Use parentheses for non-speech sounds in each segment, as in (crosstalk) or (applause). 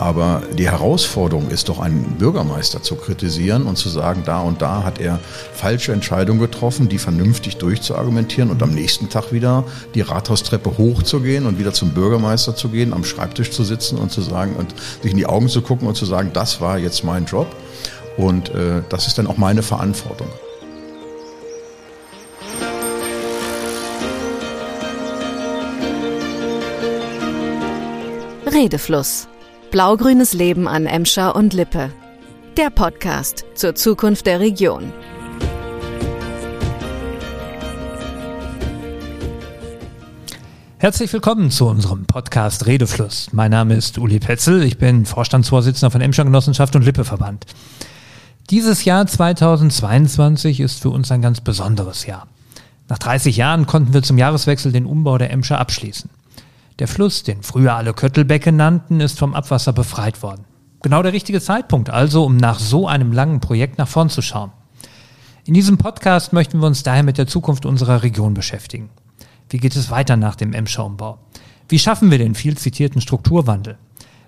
Aber die Herausforderung ist doch, einen Bürgermeister zu kritisieren und zu sagen, da und da hat er falsche Entscheidungen getroffen, die vernünftig durchzuargumentieren und am nächsten Tag wieder die Rathaustreppe hochzugehen und wieder zum Bürgermeister zu gehen, am Schreibtisch zu sitzen und zu sagen und sich in die Augen zu gucken und zu sagen, das war jetzt mein Job und äh, das ist dann auch meine Verantwortung. Redefluss Blaugrünes Leben an Emscher und Lippe. Der Podcast zur Zukunft der Region. Herzlich willkommen zu unserem Podcast Redefluss. Mein Name ist Uli Petzel, ich bin Vorstandsvorsitzender von Emscher Genossenschaft und Lippe Verband. Dieses Jahr 2022 ist für uns ein ganz besonderes Jahr. Nach 30 Jahren konnten wir zum Jahreswechsel den Umbau der Emscher abschließen. Der Fluss, den früher alle Köttelbecke nannten, ist vom Abwasser befreit worden. Genau der richtige Zeitpunkt also, um nach so einem langen Projekt nach vorn zu schauen. In diesem Podcast möchten wir uns daher mit der Zukunft unserer Region beschäftigen. Wie geht es weiter nach dem Emscher-Umbau? Wie schaffen wir den viel zitierten Strukturwandel?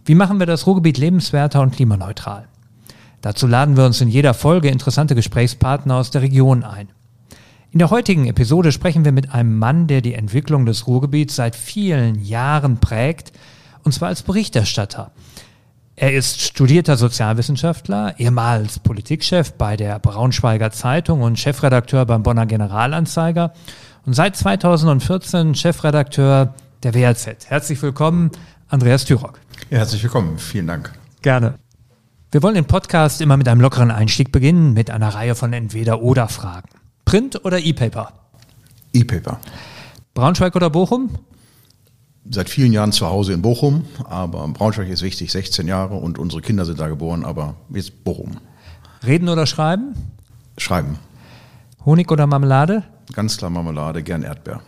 Wie machen wir das Ruhrgebiet lebenswerter und klimaneutral? Dazu laden wir uns in jeder Folge interessante Gesprächspartner aus der Region ein. In der heutigen Episode sprechen wir mit einem Mann, der die Entwicklung des Ruhrgebiets seit vielen Jahren prägt, und zwar als Berichterstatter. Er ist studierter Sozialwissenschaftler, ehemals Politikchef bei der Braunschweiger Zeitung und Chefredakteur beim Bonner Generalanzeiger und seit 2014 Chefredakteur der WRZ. Herzlich willkommen, Andreas Thürock. Ja, herzlich willkommen, vielen Dank. Gerne. Wir wollen den Podcast immer mit einem lockeren Einstieg beginnen, mit einer Reihe von Entweder-Oder-Fragen. Print oder E-Paper? E-Paper. Braunschweig oder Bochum? Seit vielen Jahren zu Hause in Bochum, aber Braunschweig ist wichtig, 16 Jahre und unsere Kinder sind da geboren, aber jetzt Bochum. Reden oder schreiben? Schreiben. Honig oder Marmelade? Ganz klar Marmelade, gern Erdbeer.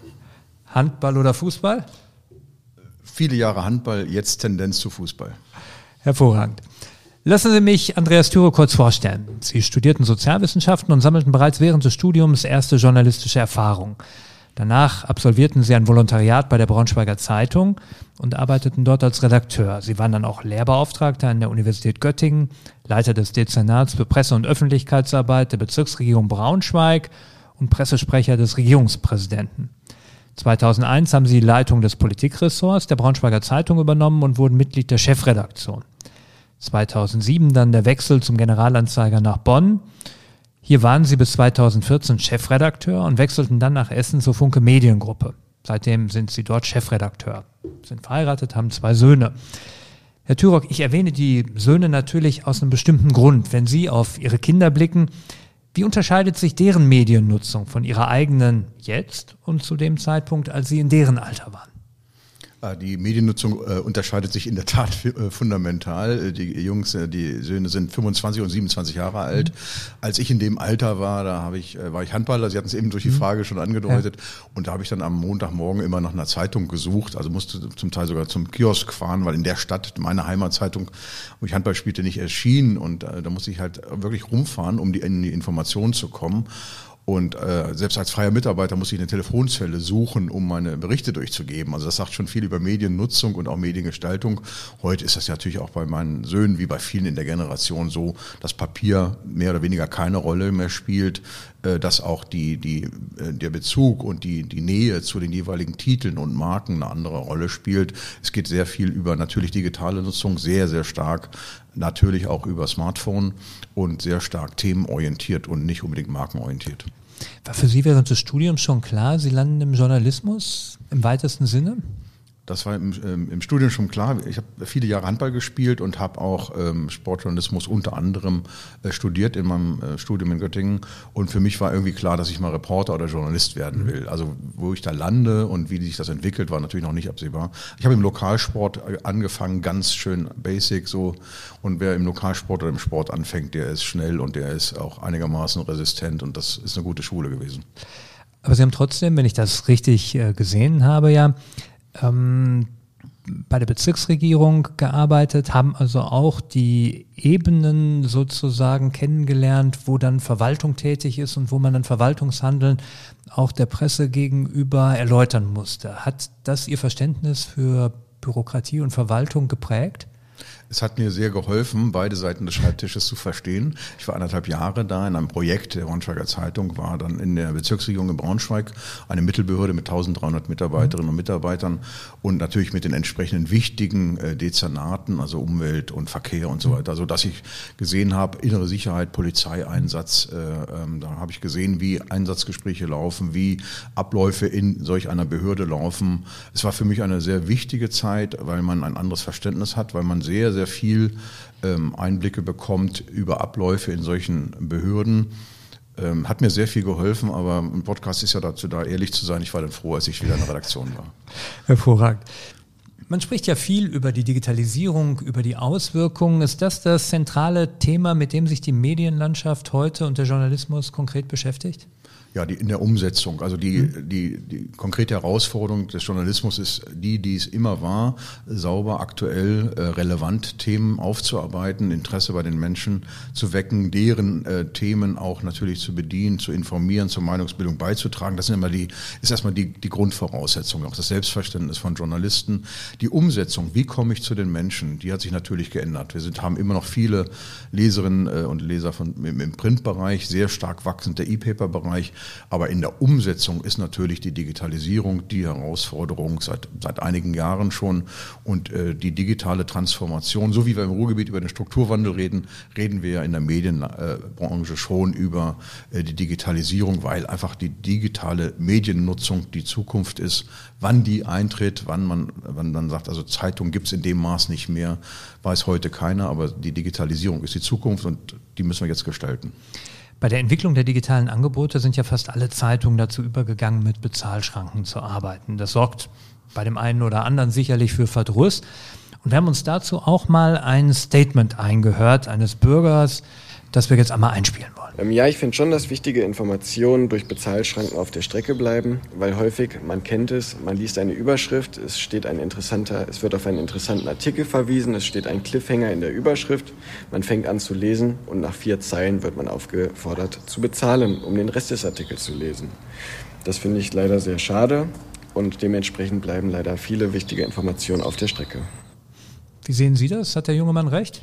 Handball oder Fußball? Viele Jahre Handball, jetzt Tendenz zu Fußball. Hervorragend. Lassen Sie mich Andreas Thüre kurz vorstellen. Sie studierten Sozialwissenschaften und sammelten bereits während des Studiums erste journalistische Erfahrung. Danach absolvierten Sie ein Volontariat bei der Braunschweiger Zeitung und arbeiteten dort als Redakteur. Sie waren dann auch Lehrbeauftragter an der Universität Göttingen, Leiter des Dezernats für Presse- und Öffentlichkeitsarbeit der Bezirksregierung Braunschweig und Pressesprecher des Regierungspräsidenten. 2001 haben Sie die Leitung des Politikressorts der Braunschweiger Zeitung übernommen und wurden Mitglied der Chefredaktion. 2007 dann der Wechsel zum Generalanzeiger nach Bonn. Hier waren sie bis 2014 Chefredakteur und wechselten dann nach Essen zur Funke Mediengruppe. Seitdem sind sie dort Chefredakteur, sind verheiratet, haben zwei Söhne. Herr Thürock, ich erwähne die Söhne natürlich aus einem bestimmten Grund. Wenn Sie auf Ihre Kinder blicken, wie unterscheidet sich deren Mediennutzung von Ihrer eigenen jetzt und zu dem Zeitpunkt, als Sie in deren Alter waren? Ah, die Mediennutzung äh, unterscheidet sich in der Tat äh, fundamental. Äh, die Jungs, die Söhne sind 25 und 27 Jahre alt. Mhm. Als ich in dem Alter war, da habe ich, war ich Handballer. Sie hatten es eben durch die mhm. Frage schon angedeutet. Ja. Und da habe ich dann am Montagmorgen immer nach einer Zeitung gesucht. Also musste zum Teil sogar zum Kiosk fahren, weil in der Stadt meine Heimatzeitung, wo ich Handball spielte, nicht erschien. Und da musste ich halt wirklich rumfahren, um die, in die Information zu kommen. Und äh, selbst als freier Mitarbeiter muss ich eine Telefonzelle suchen, um meine Berichte durchzugeben. Also das sagt schon viel über Mediennutzung und auch Mediengestaltung. Heute ist das ja natürlich auch bei meinen Söhnen wie bei vielen in der Generation so, dass Papier mehr oder weniger keine Rolle mehr spielt, äh, dass auch die, die, äh, der Bezug und die, die Nähe zu den jeweiligen Titeln und Marken eine andere Rolle spielt. Es geht sehr viel über natürlich digitale Nutzung, sehr, sehr stark natürlich auch über Smartphone und sehr stark themenorientiert und nicht unbedingt markenorientiert. War für Sie während des Studiums schon klar, Sie landen im Journalismus im weitesten Sinne? Das war im, ähm, im Studium schon klar. Ich habe viele Jahre Handball gespielt und habe auch ähm, Sportjournalismus unter anderem äh, studiert in meinem äh, Studium in Göttingen. Und für mich war irgendwie klar, dass ich mal Reporter oder Journalist werden mhm. will. Also wo ich da lande und wie sich das entwickelt, war natürlich noch nicht absehbar. Ich habe im Lokalsport äh, angefangen, ganz schön basic so. Und wer im Lokalsport oder im Sport anfängt, der ist schnell und der ist auch einigermaßen resistent und das ist eine gute Schule gewesen. Aber Sie haben trotzdem, wenn ich das richtig äh, gesehen habe, ja, ähm, bei der Bezirksregierung gearbeitet, haben also auch die Ebenen sozusagen kennengelernt, wo dann Verwaltung tätig ist und wo man dann Verwaltungshandeln auch der Presse gegenüber erläutern musste. Hat das Ihr Verständnis für Bürokratie und Verwaltung geprägt? Es hat mir sehr geholfen, beide Seiten des Schreibtisches zu verstehen. Ich war anderthalb Jahre da in einem Projekt der Braunschweiger Zeitung, war dann in der Bezirksregierung in Braunschweig, eine Mittelbehörde mit 1300 Mitarbeiterinnen und Mitarbeitern und natürlich mit den entsprechenden wichtigen äh, Dezernaten, also Umwelt und Verkehr und so weiter, so also, dass ich gesehen habe, innere Sicherheit, Polizeieinsatz, äh, ähm, da habe ich gesehen, wie Einsatzgespräche laufen, wie Abläufe in solch einer Behörde laufen. Es war für mich eine sehr wichtige Zeit, weil man ein anderes Verständnis hat, weil man sehr, sehr viel ähm, Einblicke bekommt über Abläufe in solchen Behörden. Ähm, hat mir sehr viel geholfen, aber ein Podcast ist ja dazu da, ehrlich zu sein. Ich war dann froh, als ich wieder in der Redaktion war. (laughs) Hervorragend. Man spricht ja viel über die Digitalisierung, über die Auswirkungen. Ist das das zentrale Thema, mit dem sich die Medienlandschaft heute und der Journalismus konkret beschäftigt? Ja, die, in der Umsetzung. Also die, mhm. die, die konkrete Herausforderung des Journalismus ist die, die es immer war, sauber, aktuell, äh, relevant Themen aufzuarbeiten, Interesse bei den Menschen zu wecken, deren äh, Themen auch natürlich zu bedienen, zu informieren, zur Meinungsbildung beizutragen. Das sind immer die, ist erstmal die, die Grundvoraussetzung, auch das Selbstverständnis von Journalisten. Die Umsetzung, wie komme ich zu den Menschen, die hat sich natürlich geändert. Wir sind, haben immer noch viele Leserinnen äh, und Leser von, im, im Printbereich, sehr stark wachsend der E-Paper-Bereich. Aber in der Umsetzung ist natürlich die Digitalisierung die Herausforderung seit, seit einigen Jahren schon. Und äh, die digitale Transformation, so wie wir im Ruhrgebiet über den Strukturwandel reden, reden wir ja in der Medienbranche schon über äh, die Digitalisierung, weil einfach die digitale Mediennutzung die Zukunft ist. Wann die eintritt, wann man, wann man sagt, also Zeitung gibt es in dem Maß nicht mehr, weiß heute keiner, aber die Digitalisierung ist die Zukunft und die müssen wir jetzt gestalten. Bei der Entwicklung der digitalen Angebote sind ja fast alle Zeitungen dazu übergegangen, mit Bezahlschranken zu arbeiten. Das sorgt bei dem einen oder anderen sicherlich für Verdruss. Und wir haben uns dazu auch mal ein Statement eingehört eines Bürgers, das wir jetzt einmal einspielen wollen. Ähm, ja, ich finde schon, dass wichtige Informationen durch Bezahlschranken auf der Strecke bleiben, weil häufig, man kennt es, man liest eine Überschrift, es steht ein interessanter, es wird auf einen interessanten Artikel verwiesen, es steht ein Cliffhanger in der Überschrift, man fängt an zu lesen und nach vier Zeilen wird man aufgefordert zu bezahlen, um den Rest des Artikels zu lesen. Das finde ich leider sehr schade und dementsprechend bleiben leider viele wichtige Informationen auf der Strecke. Wie sehen Sie das? Hat der junge Mann recht?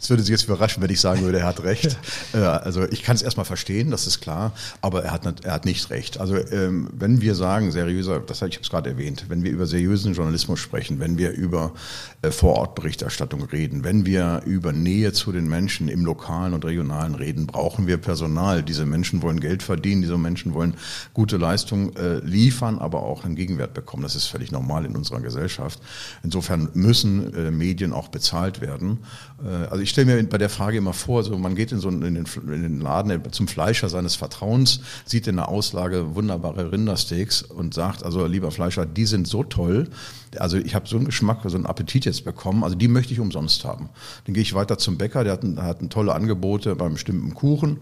Es würde Sie jetzt überraschen, wenn ich sagen würde, er hat recht. (laughs) Äh, also ich kann es erstmal verstehen, das ist klar, aber er hat, er hat nicht recht. Also ähm, wenn wir sagen, seriöser, das habe ich es gerade erwähnt, wenn wir über seriösen Journalismus sprechen, wenn wir über äh, Vorortberichterstattung reden, wenn wir über Nähe zu den Menschen im lokalen und regionalen reden, brauchen wir Personal. Diese Menschen wollen Geld verdienen, diese Menschen wollen gute Leistung äh, liefern, aber auch einen Gegenwert bekommen. Das ist völlig normal in unserer Gesellschaft. Insofern müssen Medien auch bezahlt werden. Äh, also ich stelle mir bei der Frage immer vor, so man geht in so einen, in den, in den Laden zum Fleischer seines Vertrauens, sieht in der Auslage wunderbare Rindersteaks und sagt, also lieber Fleischer, die sind so toll, also ich habe so einen Geschmack, so einen Appetit jetzt bekommen, also die möchte ich umsonst haben. Dann gehe ich weiter zum Bäcker, der hat, ein, hat ein tolle Angebote beim bestimmten Kuchen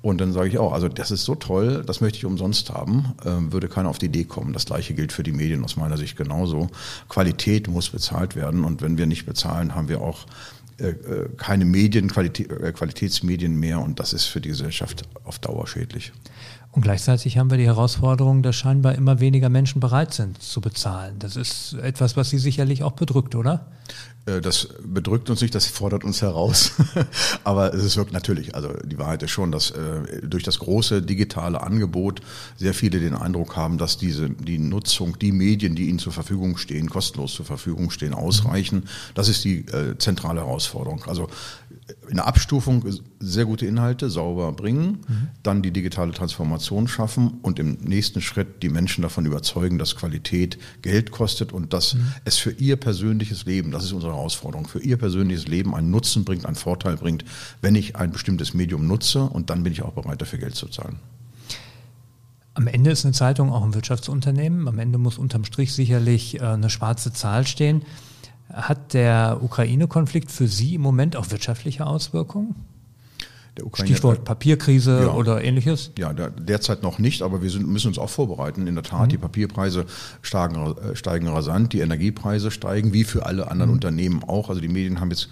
und dann sage ich auch, also das ist so toll, das möchte ich umsonst haben, ähm, würde keiner auf die Idee kommen. Das gleiche gilt für die Medien aus meiner Sicht genauso. Qualität muss bezahlt werden und wenn wir nicht bezahlen, haben wir auch keine Medien, äh, Qualitätsmedien mehr und das ist für die Gesellschaft auf Dauer schädlich. Und gleichzeitig haben wir die Herausforderung, dass scheinbar immer weniger Menschen bereit sind zu bezahlen. Das ist etwas, was Sie sicherlich auch bedrückt, oder? Äh, das bedrückt uns nicht, das fordert uns heraus. (laughs) Aber es wirkt natürlich, also die Wahrheit ist schon, dass äh, durch das große digitale Angebot sehr viele den Eindruck haben, dass diese, die Nutzung, die Medien, die ihnen zur Verfügung stehen, kostenlos zur Verfügung stehen, ausreichen. Das ist die äh, zentrale Herausforderung. Also in der Abstufung sehr gute Inhalte sauber bringen, mhm. dann die digitale Transformation schaffen und im nächsten Schritt die Menschen davon überzeugen, dass Qualität Geld kostet und dass mhm. es für ihr persönliches Leben, das ist unsere Herausforderung, für ihr persönliches Leben einen Nutzen bringt, einen Vorteil bringt, wenn ich ein bestimmtes Medium nutze und dann bin ich auch bereit, dafür Geld zu zahlen. Am Ende ist eine Zeitung auch ein Wirtschaftsunternehmen. Am Ende muss unterm Strich sicherlich äh, eine schwarze Zahl stehen. Hat der Ukraine-Konflikt für Sie im Moment auch wirtschaftliche Auswirkungen? Der Ukraine. Stichwort Papierkrise ja, oder ähnliches? Ja, der, derzeit noch nicht, aber wir sind, müssen uns auch vorbereiten. In der Tat, mhm. die Papierpreise steigen, äh, steigen rasant, die Energiepreise steigen, wie für alle anderen mhm. Unternehmen auch. Also die Medien haben jetzt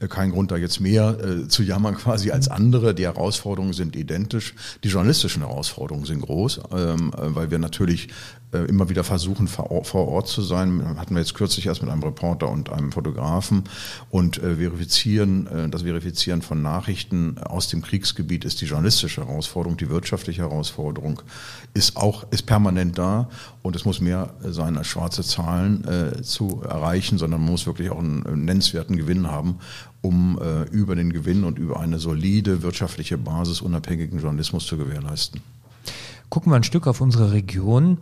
äh, keinen Grund, da jetzt mehr äh, zu jammern (laughs) quasi als andere. Die Herausforderungen sind identisch. Die journalistischen Herausforderungen sind groß, ähm, äh, weil wir natürlich immer wieder versuchen, vor Ort zu sein. Hatten wir jetzt kürzlich erst mit einem Reporter und einem Fotografen und äh, verifizieren, äh, das Verifizieren von Nachrichten aus dem Kriegsgebiet ist die journalistische Herausforderung, die wirtschaftliche Herausforderung ist auch, ist permanent da und es muss mehr sein als schwarze Zahlen äh, zu erreichen, sondern man muss wirklich auch einen, einen nennenswerten Gewinn haben, um äh, über den Gewinn und über eine solide wirtschaftliche Basis unabhängigen Journalismus zu gewährleisten. Gucken wir ein Stück auf unsere Region.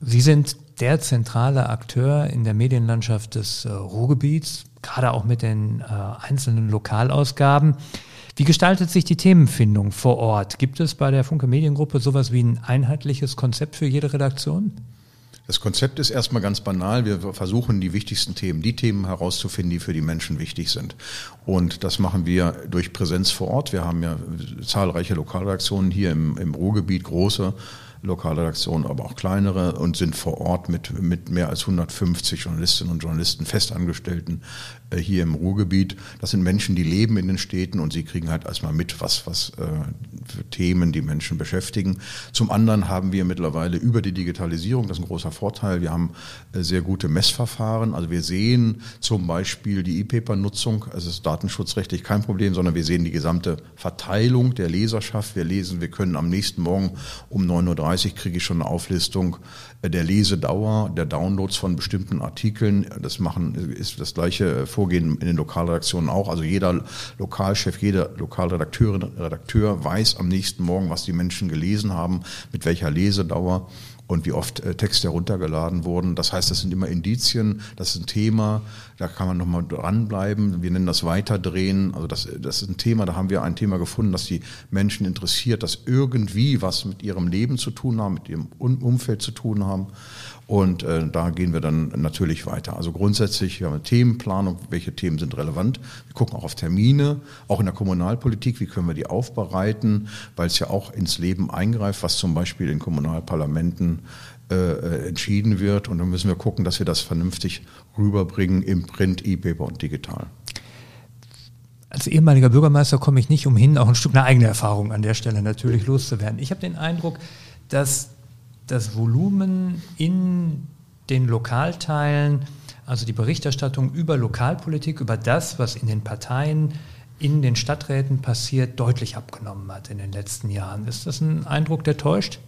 Sie sind der zentrale Akteur in der Medienlandschaft des äh, Ruhrgebiets, gerade auch mit den äh, einzelnen Lokalausgaben. Wie gestaltet sich die Themenfindung vor Ort? Gibt es bei der Funke Mediengruppe sowas wie ein einheitliches Konzept für jede Redaktion? Das Konzept ist erstmal ganz banal. Wir versuchen die wichtigsten Themen, die Themen herauszufinden, die für die Menschen wichtig sind. Und das machen wir durch Präsenz vor Ort. Wir haben ja zahlreiche Lokalredaktionen hier im, im Ruhrgebiet, große Lokalredaktionen, aber auch kleinere und sind vor Ort mit, mit mehr als 150 Journalistinnen und Journalisten, Festangestellten äh, hier im Ruhrgebiet. Das sind Menschen, die leben in den Städten und sie kriegen halt erstmal mit, was, was äh, für Themen die Menschen beschäftigen. Zum anderen haben wir mittlerweile über die Digitalisierung, das ist ein großer Vorteil, wir haben äh, sehr gute Messverfahren. Also wir sehen zum Beispiel die E-Paper-Nutzung, es ist datenschutzrechtlich kein Problem, sondern wir sehen die gesamte Verteilung der Leserschaft. Wir lesen, wir können am nächsten Morgen um 9.30 Uhr kriege ich schon eine Auflistung der Lesedauer, der Downloads von bestimmten Artikeln. Das machen ist das gleiche Vorgehen in den Lokalredaktionen auch. Also jeder Lokalchef, jeder Lokalredakteurin, Redakteur weiß am nächsten Morgen, was die Menschen gelesen haben, mit welcher Lesedauer und wie oft äh, Texte heruntergeladen wurden. Das heißt, das sind immer Indizien, das ist ein Thema, da kann man nochmal dranbleiben. Wir nennen das Weiterdrehen. Also das, das ist ein Thema, da haben wir ein Thema gefunden, das die Menschen interessiert, das irgendwie was mit ihrem Leben zu tun haben, mit ihrem Umfeld zu tun haben. Und äh, da gehen wir dann natürlich weiter. Also grundsätzlich, wir haben eine Themenplanung, welche Themen sind relevant. Wir gucken auch auf Termine, auch in der Kommunalpolitik, wie können wir die aufbereiten, weil es ja auch ins Leben eingreift, was zum Beispiel in Kommunalparlamenten äh, äh, entschieden wird. Und dann müssen wir gucken, dass wir das vernünftig rüberbringen im Print, E-Paper und digital. Als ehemaliger Bürgermeister komme ich nicht umhin, auch ein Stück eine eigene Erfahrung an der Stelle natürlich loszuwerden. Ich habe den Eindruck, dass das Volumen in den Lokalteilen, also die Berichterstattung über Lokalpolitik, über das, was in den Parteien, in den Stadträten passiert, deutlich abgenommen hat in den letzten Jahren. Ist das ein Eindruck, der täuscht?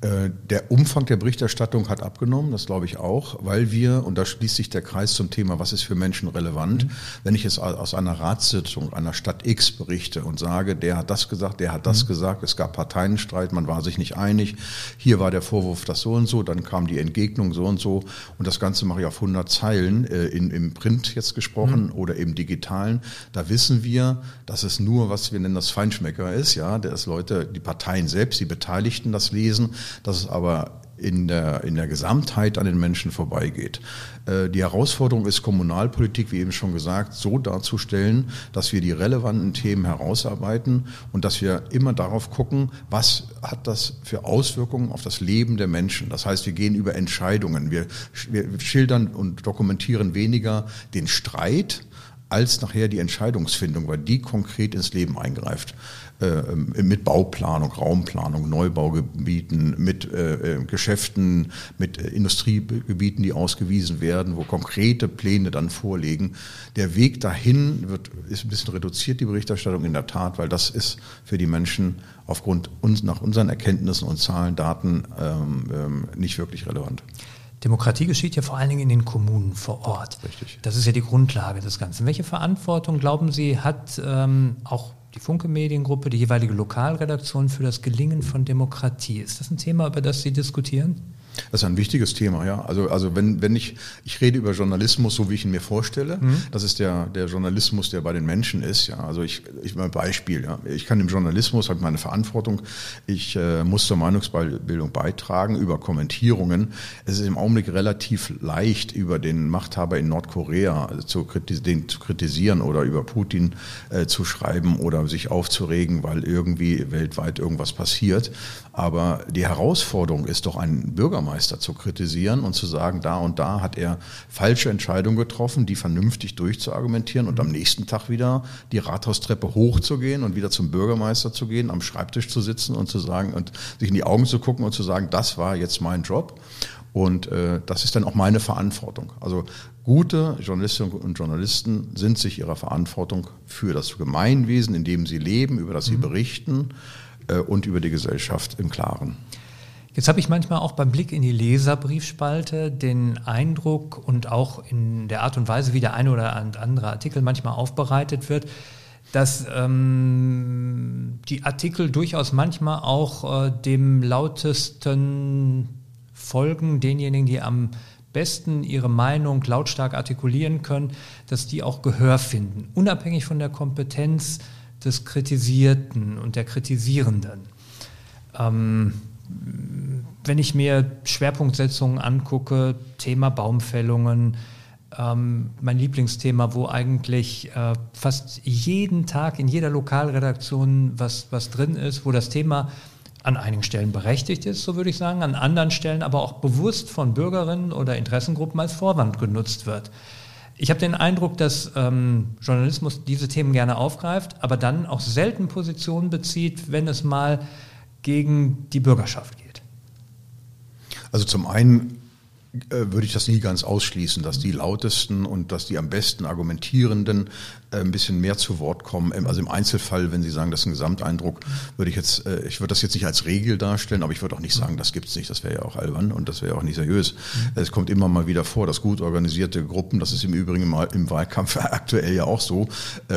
Äh, der Umfang der Berichterstattung hat abgenommen, das glaube ich auch, weil wir, und da schließt sich der Kreis zum Thema, was ist für Menschen relevant, mhm. wenn ich jetzt aus einer Ratssitzung einer Stadt X berichte und sage, der hat das gesagt, der hat das mhm. gesagt, es gab Parteienstreit, man war sich nicht einig, hier war der Vorwurf das so und so, dann kam die Entgegnung so und so und das Ganze mache ich auf 100 Zeilen äh, in, im Print jetzt gesprochen mhm. oder im digitalen, da wissen wir, dass es nur, was wir nennen das Feinschmecker ist, ja, dass Leute, die Parteien selbst, die Beteiligten das lesen, dass es aber in der, in der Gesamtheit an den Menschen vorbeigeht. Äh, die Herausforderung ist, Kommunalpolitik, wie eben schon gesagt, so darzustellen, dass wir die relevanten Themen herausarbeiten und dass wir immer darauf gucken, was hat das für Auswirkungen auf das Leben der Menschen. Das heißt, wir gehen über Entscheidungen. Wir, wir schildern und dokumentieren weniger den Streit, als nachher die Entscheidungsfindung, weil die konkret ins Leben eingreift. Äh, mit Bauplanung, Raumplanung, Neubaugebieten, mit äh, äh, Geschäften, mit Industriegebieten, die ausgewiesen werden, wo konkrete Pläne dann vorliegen. Der Weg dahin wird, ist ein bisschen reduziert, die Berichterstattung in der Tat, weil das ist für die Menschen aufgrund uns, nach unseren Erkenntnissen und Zahlen, Daten ähm, ähm, nicht wirklich relevant. Demokratie geschieht ja vor allen Dingen in den Kommunen vor Ort. Richtig. Das ist ja die Grundlage des Ganzen. Welche Verantwortung, glauben Sie, hat ähm, auch die Funke Mediengruppe, die jeweilige Lokalredaktion für das Gelingen von Demokratie. Ist das ein Thema, über das Sie diskutieren? Das ist ein wichtiges Thema, ja. Also, also wenn, wenn ich, ich rede über Journalismus, so wie ich ihn mir vorstelle, mhm. das ist der, der Journalismus, der bei den Menschen ist, ja. Also ich, ich mal ein Beispiel, ja. Ich kann im Journalismus, habe meine Verantwortung, ich äh, muss zur Meinungsbildung beitragen über Kommentierungen. Es ist im Augenblick relativ leicht, über den Machthaber in Nordkorea zu, den zu kritisieren oder über Putin äh, zu schreiben oder sich aufzuregen, weil irgendwie weltweit irgendwas passiert. Aber die Herausforderung ist doch, einen Bürgermeister zu kritisieren und zu sagen, da und da hat er falsche Entscheidungen getroffen, die vernünftig durchzuargumentieren und am nächsten Tag wieder die Rathaustreppe hochzugehen und wieder zum Bürgermeister zu gehen, am Schreibtisch zu sitzen und zu sagen und sich in die Augen zu gucken und zu sagen, das war jetzt mein Job. Und äh, das ist dann auch meine Verantwortung. Also gute Journalistinnen und Journalisten sind sich ihrer Verantwortung für das Gemeinwesen, in dem sie leben, über das sie mhm. berichten, äh, und über die Gesellschaft im Klaren. Jetzt habe ich manchmal auch beim Blick in die Leserbriefspalte den Eindruck und auch in der Art und Weise, wie der eine oder andere Artikel manchmal aufbereitet wird, dass ähm, die Artikel durchaus manchmal auch äh, dem lautesten folgen, denjenigen, die am besten ihre Meinung lautstark artikulieren können, dass die auch Gehör finden, unabhängig von der Kompetenz des Kritisierten und der Kritisierenden. Ähm, wenn ich mir Schwerpunktsetzungen angucke, Thema Baumfällungen, ähm, mein Lieblingsthema, wo eigentlich äh, fast jeden Tag in jeder Lokalredaktion was, was drin ist, wo das Thema an einigen Stellen berechtigt ist, so würde ich sagen, an anderen Stellen aber auch bewusst von Bürgerinnen oder Interessengruppen als Vorwand genutzt wird. Ich habe den Eindruck, dass ähm, Journalismus diese Themen gerne aufgreift, aber dann auch selten Positionen bezieht, wenn es mal gegen die Bürgerschaft geht. Also zum einen würde ich das nie ganz ausschließen, dass die lautesten und dass die am besten argumentierenden äh, ein bisschen mehr zu Wort kommen. Ähm, also im Einzelfall, wenn Sie sagen, das ist ein Gesamteindruck, würde ich jetzt, äh, ich würde das jetzt nicht als Regel darstellen, aber ich würde auch nicht sagen, das gibt's nicht. Das wäre ja auch albern und das wäre auch nicht seriös. Mhm. Es kommt immer mal wieder vor, dass gut organisierte Gruppen, das ist im Übrigen mal im Wahlkampf (laughs) aktuell ja auch so,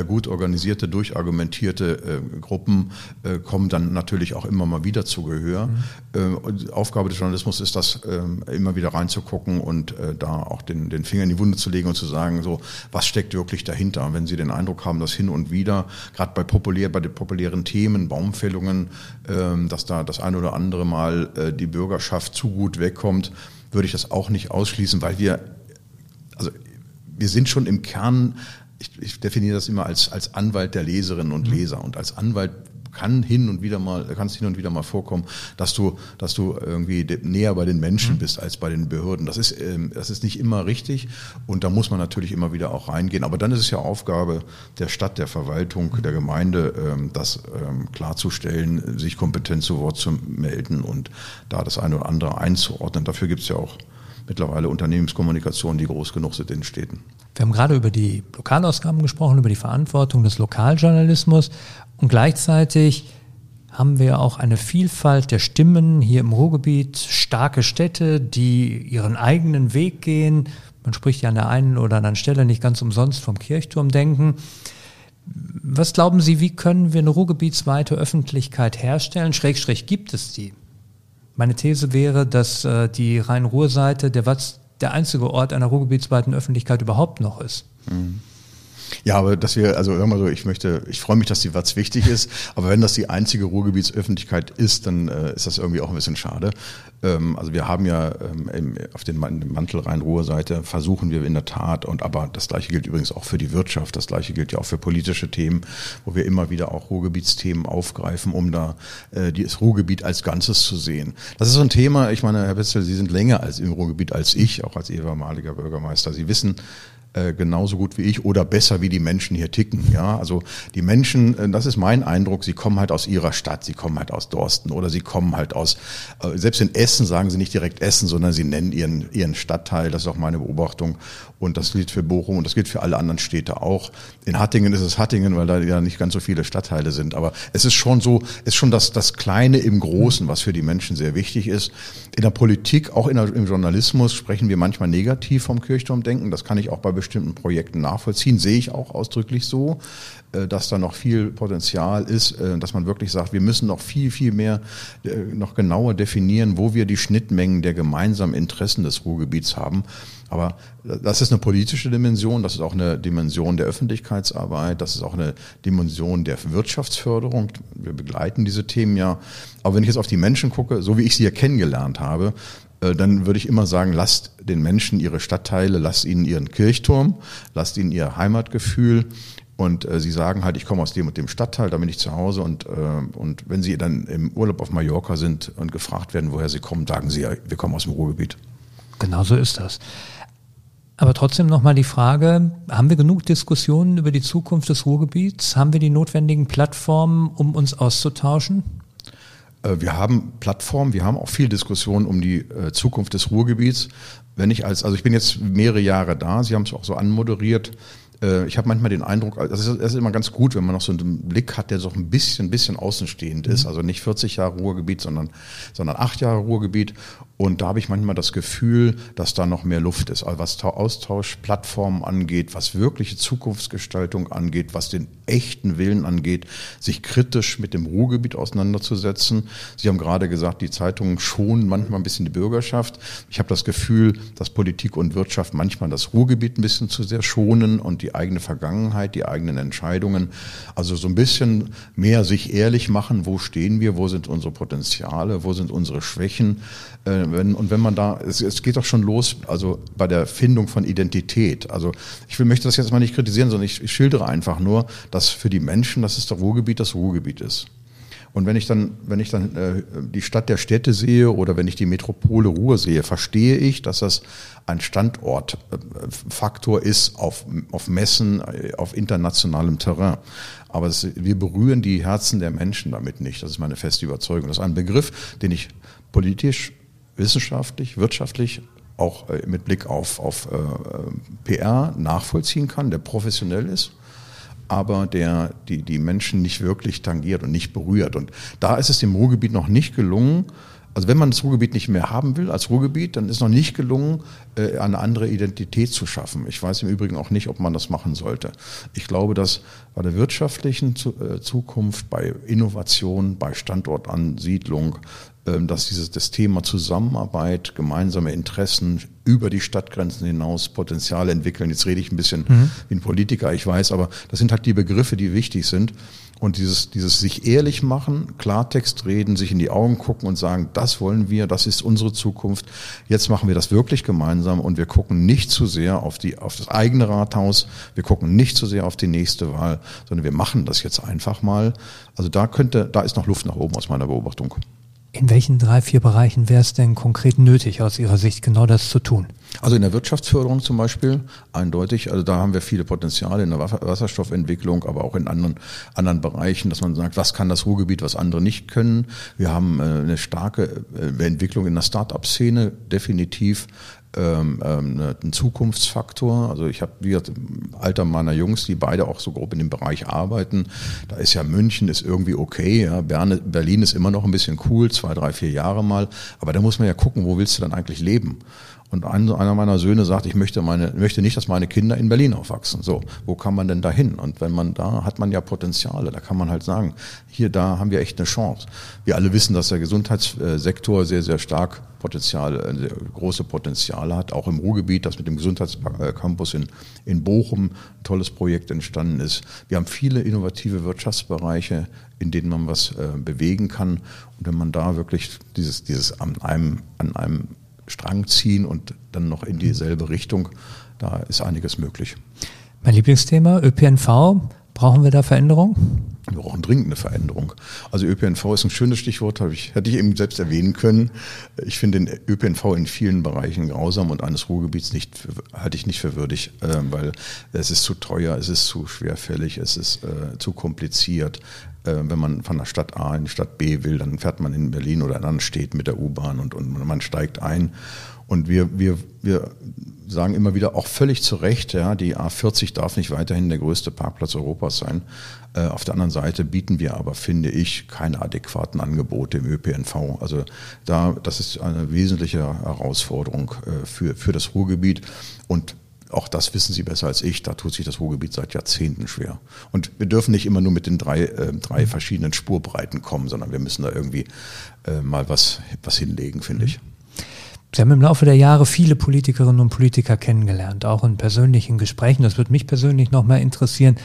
gut organisierte, durchargumentierte Gruppen kommen dann natürlich auch immer mal wieder zu Gehör. Mhm. Aufgabe des Journalismus ist das, ähm, immer wieder reinzugucken und da auch den, den Finger in die Wunde zu legen und zu sagen, so, was steckt wirklich dahinter? Wenn Sie den Eindruck haben, dass hin und wieder, gerade bei populär, bei den populären Themen, Baumfällungen, ähm, dass da das eine oder andere Mal äh, die Bürgerschaft zu gut wegkommt, würde ich das auch nicht ausschließen, weil wir, also wir sind schon im Kern ich, ich definiere das immer als, als Anwalt der Leserinnen und mhm. Leser. Und als Anwalt kann hin und wieder mal, kann es hin und wieder mal vorkommen, dass du, dass du irgendwie näher bei den Menschen mhm. bist als bei den Behörden. Das ist, ähm, das ist nicht immer richtig und da muss man natürlich immer wieder auch reingehen. Aber dann ist es ja Aufgabe der Stadt, der Verwaltung, der Gemeinde, ähm, das ähm, klarzustellen, sich kompetent zu Wort zu melden und da das eine oder andere einzuordnen. Dafür gibt es ja auch mittlerweile Unternehmenskommunikation, die groß genug sind in den Städten. Wir haben gerade über die Lokalausgaben gesprochen, über die Verantwortung des Lokaljournalismus. Und gleichzeitig haben wir auch eine Vielfalt der Stimmen hier im Ruhrgebiet, starke Städte, die ihren eigenen Weg gehen. Man spricht ja an der einen oder anderen Stelle nicht ganz umsonst vom Kirchturm denken. Was glauben Sie, wie können wir eine ruhrgebietsweite Öffentlichkeit herstellen? Schrägstrich gibt es die? Meine These wäre, dass äh, die Rhein-Ruhr-Seite der der einzige Ort einer ruhrgebietsweiten Öffentlichkeit überhaupt noch ist. Mhm. Ja, aber dass wir, also hör mal so, ich möchte, ich freue mich, dass die Watz wichtig ist, aber wenn das die einzige Ruhrgebietsöffentlichkeit ist, dann äh, ist das irgendwie auch ein bisschen schade. Ähm, also wir haben ja ähm, auf den Mantel-Rhein-Ruhr-Seite versuchen wir in der Tat, und aber das gleiche gilt übrigens auch für die Wirtschaft, das gleiche gilt ja auch für politische Themen, wo wir immer wieder auch Ruhrgebietsthemen aufgreifen, um da äh, das Ruhrgebiet als Ganzes zu sehen. Das ist so ein Thema, ich meine, Herr Wetzel, Sie sind länger als im Ruhrgebiet als ich, auch als ehemaliger Bürgermeister. Sie wissen, äh, genauso gut wie ich oder besser wie die Menschen hier ticken. Ja, also die Menschen, äh, das ist mein Eindruck, sie kommen halt aus ihrer Stadt, sie kommen halt aus Dorsten oder sie kommen halt aus, äh, selbst in Essen sagen sie nicht direkt Essen, sondern sie nennen ihren, ihren Stadtteil, das ist auch meine Beobachtung und das gilt für Bochum und das gilt für alle anderen Städte auch. In Hattingen ist es Hattingen, weil da ja nicht ganz so viele Stadtteile sind, aber es ist schon so, ist schon das, das Kleine im Großen, was für die Menschen sehr wichtig ist. In der Politik, auch in der, im Journalismus sprechen wir manchmal negativ vom Kirchturmdenken, das kann ich auch bei bestimmten Projekten nachvollziehen. Sehe ich auch ausdrücklich so, äh, dass da noch viel Potenzial ist, äh, dass man wirklich sagt, wir müssen noch viel, viel mehr äh, noch genauer definieren, wo wir die Schnittmengen der gemeinsamen Interessen des Ruhrgebiets haben. Aber das ist eine politische Dimension, das ist auch eine Dimension der Öffentlichkeitsarbeit, das ist auch eine Dimension der Wirtschaftsförderung. Wir begleiten diese Themen ja. Aber wenn ich jetzt auf die Menschen gucke, so wie ich sie ja kennengelernt habe, dann würde ich immer sagen, lasst den Menschen ihre Stadtteile, lasst ihnen ihren Kirchturm, lasst ihnen ihr Heimatgefühl, und äh, sie sagen halt, ich komme aus dem und dem Stadtteil, da bin ich zu Hause. Und, äh, und wenn sie dann im Urlaub auf Mallorca sind und gefragt werden, woher sie kommen, sagen sie ja, wir kommen aus dem Ruhrgebiet. Genau so ist das. Aber trotzdem nochmal die Frage, haben wir genug Diskussionen über die Zukunft des Ruhrgebiets? Haben wir die notwendigen Plattformen, um uns auszutauschen? Äh, wir haben Plattformen, wir haben auch viel Diskussion um die äh, Zukunft des Ruhrgebiets. Wenn ich als, also ich bin jetzt mehrere Jahre da, Sie haben es auch so anmoderiert, äh, ich habe manchmal den Eindruck, also es ist, ist, immer ganz gut, wenn man noch so einen Blick hat, der so ein bisschen, bisschen außenstehend ist. Mhm. Also nicht 40 Jahre Ruhrgebiet, sondern, sondern acht Jahre Ruhrgebiet. Und da habe ich manchmal das Gefühl, dass da noch mehr Luft ist. Also was Austauschplattformen angeht, was wirkliche Zukunftsgestaltung angeht, was den echten Willen angeht, sich kritisch mit dem Ruhrgebiet auseinanderzusetzen. Sie haben gerade gesagt, die Zeitungen schonen manchmal ein bisschen die Bürgerschaft. Ich habe das Gefühl, dass Politik und Wirtschaft manchmal das Ruhrgebiet ein bisschen zu sehr schonen und die eigene Vergangenheit, die eigenen Entscheidungen. Also so ein bisschen mehr sich ehrlich machen, wo stehen wir, wo sind unsere Potenziale, wo sind unsere Schwächen äh, und wenn man da, es, es geht doch schon los, also bei der Findung von Identität. Also ich will, möchte das jetzt mal nicht kritisieren, sondern ich, ich schildere einfach nur, dass für die Menschen, das das Ruhrgebiet das Ruhrgebiet ist. Und wenn ich dann, wenn ich dann äh, die Stadt der Städte sehe oder wenn ich die Metropole Ruhr sehe, verstehe ich, dass das ein Standortfaktor ist auf, auf Messen, auf internationalem Terrain. Aber es, wir berühren die Herzen der Menschen damit nicht. Das ist meine feste Überzeugung. Das ist ein Begriff, den ich politisch wissenschaftlich, wirtschaftlich, auch äh, mit Blick auf, auf äh, PR nachvollziehen kann, der professionell ist, aber der die, die Menschen nicht wirklich tangiert und nicht berührt. Und da ist es dem Ruhrgebiet noch nicht gelungen, also wenn man das Ruhrgebiet nicht mehr haben will als Ruhrgebiet, dann ist noch nicht gelungen, äh, eine andere Identität zu schaffen. Ich weiß im Übrigen auch nicht, ob man das machen sollte. Ich glaube, dass bei der wirtschaftlichen Zukunft, bei Innovation, bei Standortansiedlung, dass dieses das Thema Zusammenarbeit, gemeinsame Interessen über die Stadtgrenzen hinaus Potenziale entwickeln. Jetzt rede ich ein bisschen mhm. wie ein Politiker, ich weiß, aber das sind halt die Begriffe, die wichtig sind. Und dieses, dieses sich ehrlich machen, Klartext reden, sich in die Augen gucken und sagen, das wollen wir, das ist unsere Zukunft. Jetzt machen wir das wirklich gemeinsam und wir gucken nicht zu sehr auf die, auf das eigene Rathaus. Wir gucken nicht zu sehr auf die nächste Wahl, sondern wir machen das jetzt einfach mal. Also da könnte, da ist noch Luft nach oben aus meiner Beobachtung. In welchen drei, vier Bereichen wäre es denn konkret nötig, aus Ihrer Sicht genau das zu tun? Also in der Wirtschaftsförderung zum Beispiel, eindeutig. Also da haben wir viele Potenziale in der Wasserstoffentwicklung, aber auch in anderen, anderen Bereichen, dass man sagt, was kann das Ruhrgebiet, was andere nicht können. Wir haben äh, eine starke äh, Entwicklung in der Start-up-Szene, definitiv ähm, ähm, ne, ein Zukunftsfaktor. Also ich habe wie im Alter meiner Jungs, die beide auch so grob in dem Bereich arbeiten. Da ist ja München ist irgendwie okay, ja. Berne, Berlin ist immer noch ein bisschen cool, zwei, drei, vier Jahre mal. Aber da muss man ja gucken, wo willst du dann eigentlich leben? Und einer meiner Söhne sagt, ich möchte meine, möchte nicht, dass meine Kinder in Berlin aufwachsen. So, wo kann man denn da hin? Und wenn man da hat man ja Potenziale, da kann man halt sagen, hier, da haben wir echt eine Chance. Wir alle wissen, dass der Gesundheitssektor sehr, sehr stark Potenzial, äh, große Potenziale hat, auch im Ruhrgebiet, das mit dem Gesundheitscampus in, in Bochum ein tolles Projekt entstanden ist. Wir haben viele innovative Wirtschaftsbereiche, in denen man was äh, bewegen kann. Und wenn man da wirklich dieses, dieses an einem, an einem Strang ziehen und dann noch in dieselbe Richtung. Da ist einiges möglich. Mein Lieblingsthema, ÖPNV. Brauchen wir da Veränderung? Wir brauchen dringend eine Veränderung. Also ÖPNV ist ein schönes Stichwort, ich, hätte ich eben selbst erwähnen können. Ich finde den ÖPNV in vielen Bereichen grausam und eines Ruhrgebiets nicht, halte ich nicht für würdig, äh, weil es ist zu teuer, es ist zu schwerfällig, es ist äh, zu kompliziert. Äh, wenn man von der Stadt A in die Stadt B will, dann fährt man in Berlin oder in anderen mit der U-Bahn und, und man steigt ein. Und wir, wir, wir sagen immer wieder auch völlig zu Recht, ja, die A40 darf nicht weiterhin der größte Parkplatz Europas sein. Äh, auf der anderen Seite bieten wir aber, finde ich, keine adäquaten Angebote im ÖPNV. Also da, das ist eine wesentliche Herausforderung äh, für, für das Ruhrgebiet. Und auch das wissen Sie besser als ich, da tut sich das Ruhrgebiet seit Jahrzehnten schwer. Und wir dürfen nicht immer nur mit den drei, äh, drei verschiedenen Spurbreiten kommen, sondern wir müssen da irgendwie äh, mal was, was hinlegen, finde ich. Sie haben im Laufe der Jahre viele Politikerinnen und Politiker kennengelernt, auch in persönlichen Gesprächen. Das würde mich persönlich nochmal interessieren.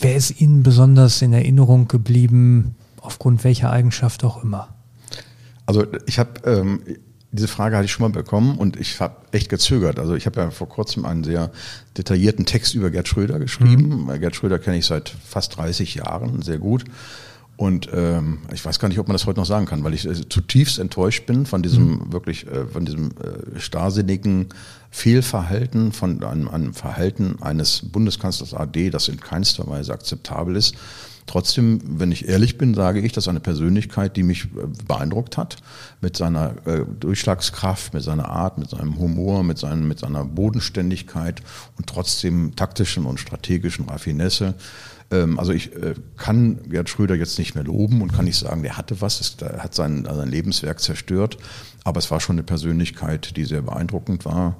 Wer ist Ihnen besonders in Erinnerung geblieben, aufgrund welcher Eigenschaft auch immer? Also ich habe ähm, diese Frage hatte ich schon mal bekommen und ich habe echt gezögert. Also ich habe ja vor kurzem einen sehr detaillierten Text über Gerd Schröder geschrieben. Mhm. Gerd Schröder kenne ich seit fast 30 Jahren sehr gut. Und ähm, ich weiß gar nicht, ob man das heute noch sagen kann, weil ich äh, zutiefst enttäuscht bin von diesem mhm. wirklich, äh, von diesem äh, starrsinnigen Fehlverhalten, von einem, einem Verhalten eines Bundeskanzlers AD, das in keinster Weise akzeptabel ist. Trotzdem, wenn ich ehrlich bin, sage ich, das ist eine Persönlichkeit, die mich äh, beeindruckt hat mit seiner äh, Durchschlagskraft, mit seiner Art, mit seinem Humor, mit, seinem, mit seiner Bodenständigkeit und trotzdem taktischen und strategischen Raffinesse. Ähm, also ich äh, kann Gerd Schröder jetzt nicht mehr loben und kann nicht sagen, der hatte was, er hat sein, sein Lebenswerk zerstört, aber es war schon eine Persönlichkeit, die sehr beeindruckend war.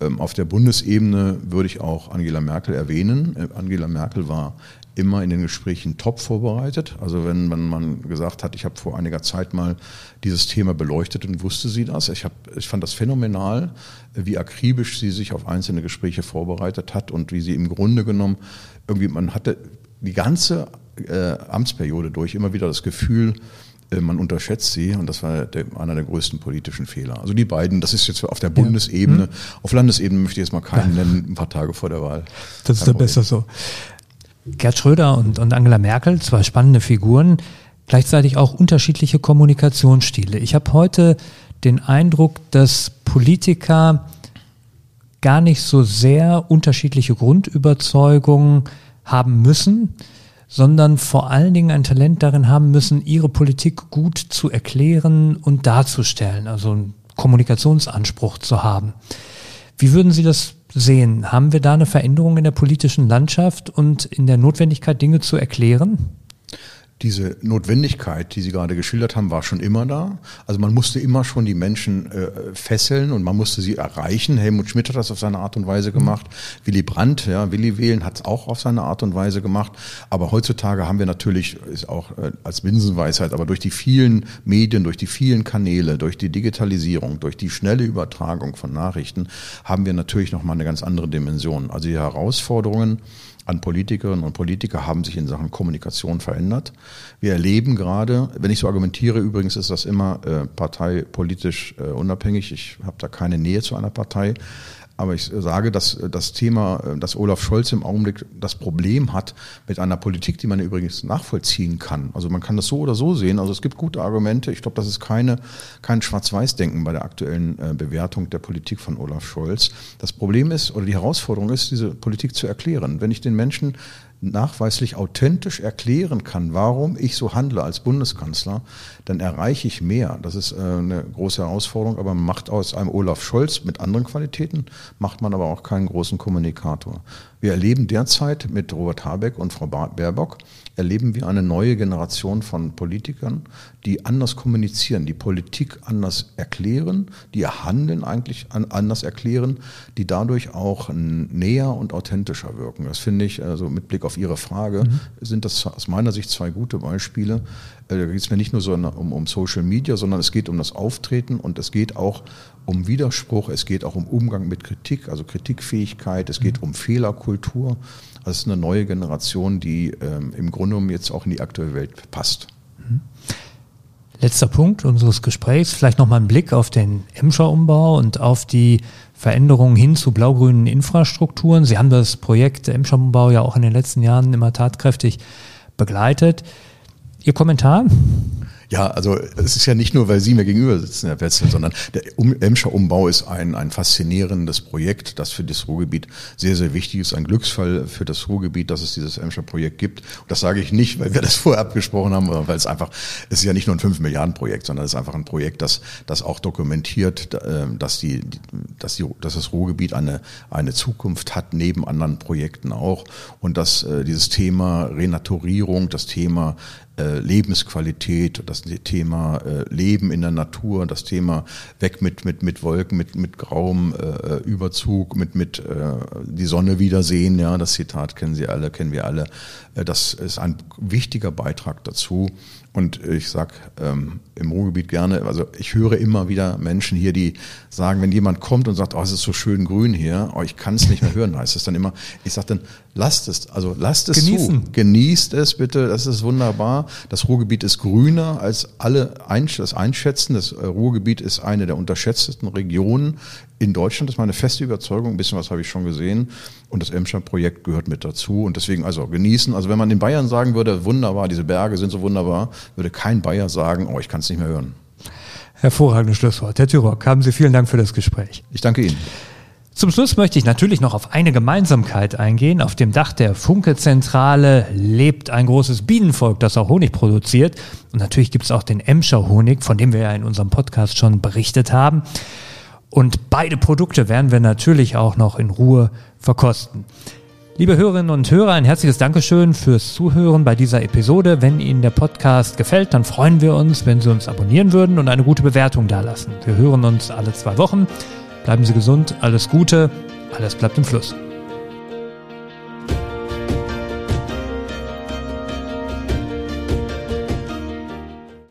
Ähm, auf der Bundesebene würde ich auch Angela Merkel erwähnen. Äh, Angela Merkel war immer in den Gesprächen top vorbereitet. Also wenn man, man gesagt hat, ich habe vor einiger Zeit mal dieses Thema beleuchtet und wusste sie das. Ich, hab, ich fand das phänomenal, wie akribisch sie sich auf einzelne Gespräche vorbereitet hat und wie sie im Grunde genommen irgendwie, man hatte die ganze äh, Amtsperiode durch immer wieder das Gefühl, äh, man unterschätzt sie und das war der, einer der größten politischen Fehler. Also die beiden, das ist jetzt auf der Bundesebene, ja. hm. auf Landesebene möchte ich jetzt mal keinen nennen, ein paar Tage vor der Wahl. Das ist ja besser so. Gerd Schröder und, und Angela Merkel, zwei spannende Figuren, gleichzeitig auch unterschiedliche Kommunikationsstile. Ich habe heute den Eindruck, dass Politiker gar nicht so sehr unterschiedliche Grundüberzeugungen haben müssen, sondern vor allen Dingen ein Talent darin haben müssen, ihre Politik gut zu erklären und darzustellen, also einen Kommunikationsanspruch zu haben. Wie würden Sie das sehen? Haben wir da eine Veränderung in der politischen Landschaft und in der Notwendigkeit, Dinge zu erklären? Diese Notwendigkeit, die Sie gerade geschildert haben, war schon immer da. Also man musste immer schon die Menschen äh, fesseln und man musste sie erreichen. Helmut Schmidt hat das auf seine Art und Weise gemacht. Willy Brandt, ja, Willy Wählen hat es auch auf seine Art und Weise gemacht. Aber heutzutage haben wir natürlich, ist auch äh, als Binsenweisheit, aber durch die vielen Medien, durch die vielen Kanäle, durch die Digitalisierung, durch die schnelle Übertragung von Nachrichten, haben wir natürlich nochmal eine ganz andere Dimension. Also die Herausforderungen, an Politikerinnen und Politiker haben sich in Sachen Kommunikation verändert. Wir erleben gerade, wenn ich so argumentiere, übrigens ist das immer äh, parteipolitisch äh, unabhängig, ich habe da keine Nähe zu einer Partei, aber ich sage, dass das Thema, dass Olaf Scholz im Augenblick das Problem hat mit einer Politik, die man übrigens nachvollziehen kann. Also man kann das so oder so sehen. Also es gibt gute Argumente. Ich glaube, das ist keine, kein Schwarz-Weiß-Denken bei der aktuellen äh, Bewertung der Politik von Olaf Scholz. Das Problem ist oder die Herausforderung ist, diese Politik zu erklären. Wenn ich den Menschen nachweislich authentisch erklären kann, warum ich so handle als Bundeskanzler, dann erreiche ich mehr. Das ist äh, eine große Herausforderung, aber man macht aus einem Olaf Scholz mit anderen Qualitäten, macht man aber auch keinen großen Kommunikator. Wir erleben derzeit mit Robert Habeck und Frau Baerbock, erleben wir eine neue Generation von Politikern, die anders kommunizieren, die Politik anders erklären, die ihr Handeln eigentlich anders erklären, die dadurch auch näher und authentischer wirken. Das finde ich, also mit Blick auf Ihre Frage, mhm. sind das aus meiner Sicht zwei gute Beispiele. Äh, da geht es mir nicht nur so um, um Social Media, sondern es geht um das Auftreten und es geht auch um Widerspruch, es geht auch um Umgang mit Kritik, also Kritikfähigkeit, es geht mhm. um Fehlerkultur. Das ist eine neue Generation, die ähm, im Grunde genommen jetzt auch in die aktuelle Welt passt. Mhm. Letzter Punkt unseres Gesprächs, vielleicht nochmal ein Blick auf den Emscher-Umbau und auf die Veränderungen hin zu blau-grünen Infrastrukturen. Sie haben das Projekt Emscher-Umbau ja auch in den letzten Jahren immer tatkräftig begleitet. Ihr Kommentar? Ja, also es ist ja nicht nur, weil Sie mir gegenüber sitzen, Herr Wetzel, sondern der Emscher Umbau ist ein, ein faszinierendes Projekt, das für das Ruhrgebiet sehr, sehr wichtig ist. Ein Glücksfall für das Ruhrgebiet, dass es dieses Emscher Projekt gibt. Und das sage ich nicht, weil wir das vorher abgesprochen haben, sondern weil es einfach, es ist ja nicht nur ein 5 Milliarden Projekt, sondern es ist einfach ein Projekt, das, das auch dokumentiert, äh, dass die, dass die, dass das Ruhrgebiet eine, eine Zukunft hat, neben anderen Projekten auch. Und dass äh, dieses Thema Renaturierung, das Thema Lebensqualität, das Thema äh, Leben in der Natur, das Thema weg mit, mit, mit Wolken, mit, mit grauem äh, Überzug, mit, mit äh, die Sonne wiedersehen, ja, das Zitat kennen Sie alle, kennen wir alle. Äh, das ist ein wichtiger Beitrag dazu. Und ich sag ähm, im Ruhrgebiet gerne, also ich höre immer wieder Menschen hier, die sagen, wenn jemand kommt und sagt, oh, es ist so schön grün hier, oh, ich kann es nicht mehr hören, heißt es dann immer. Ich sage dann, lasst es, also lasst es Genießen. zu, genießt es bitte, das ist wunderbar. Das Ruhrgebiet ist grüner als alle einsch das einschätzen. Das äh, Ruhrgebiet ist eine der unterschätztesten Regionen in Deutschland. Ist meine feste Überzeugung. Ein bisschen was habe ich schon gesehen. Und das Emscher-Projekt gehört mit dazu. Und deswegen also genießen. Also wenn man in Bayern sagen würde, wunderbar, diese Berge sind so wunderbar, würde kein Bayer sagen, oh, ich kann es nicht mehr hören. Hervorragendes Schlusswort. Herr Tyrock, haben Sie vielen Dank für das Gespräch. Ich danke Ihnen. Zum Schluss möchte ich natürlich noch auf eine Gemeinsamkeit eingehen. Auf dem Dach der Funke-Zentrale lebt ein großes Bienenvolk, das auch Honig produziert. Und natürlich gibt es auch den Emscher Honig, von dem wir ja in unserem Podcast schon berichtet haben. Und beide Produkte werden wir natürlich auch noch in Ruhe verkosten. Liebe Hörerinnen und Hörer, ein herzliches Dankeschön fürs Zuhören bei dieser Episode. Wenn Ihnen der Podcast gefällt, dann freuen wir uns, wenn Sie uns abonnieren würden und eine gute Bewertung dalassen. Wir hören uns alle zwei Wochen. Bleiben Sie gesund, alles Gute, alles bleibt im Fluss.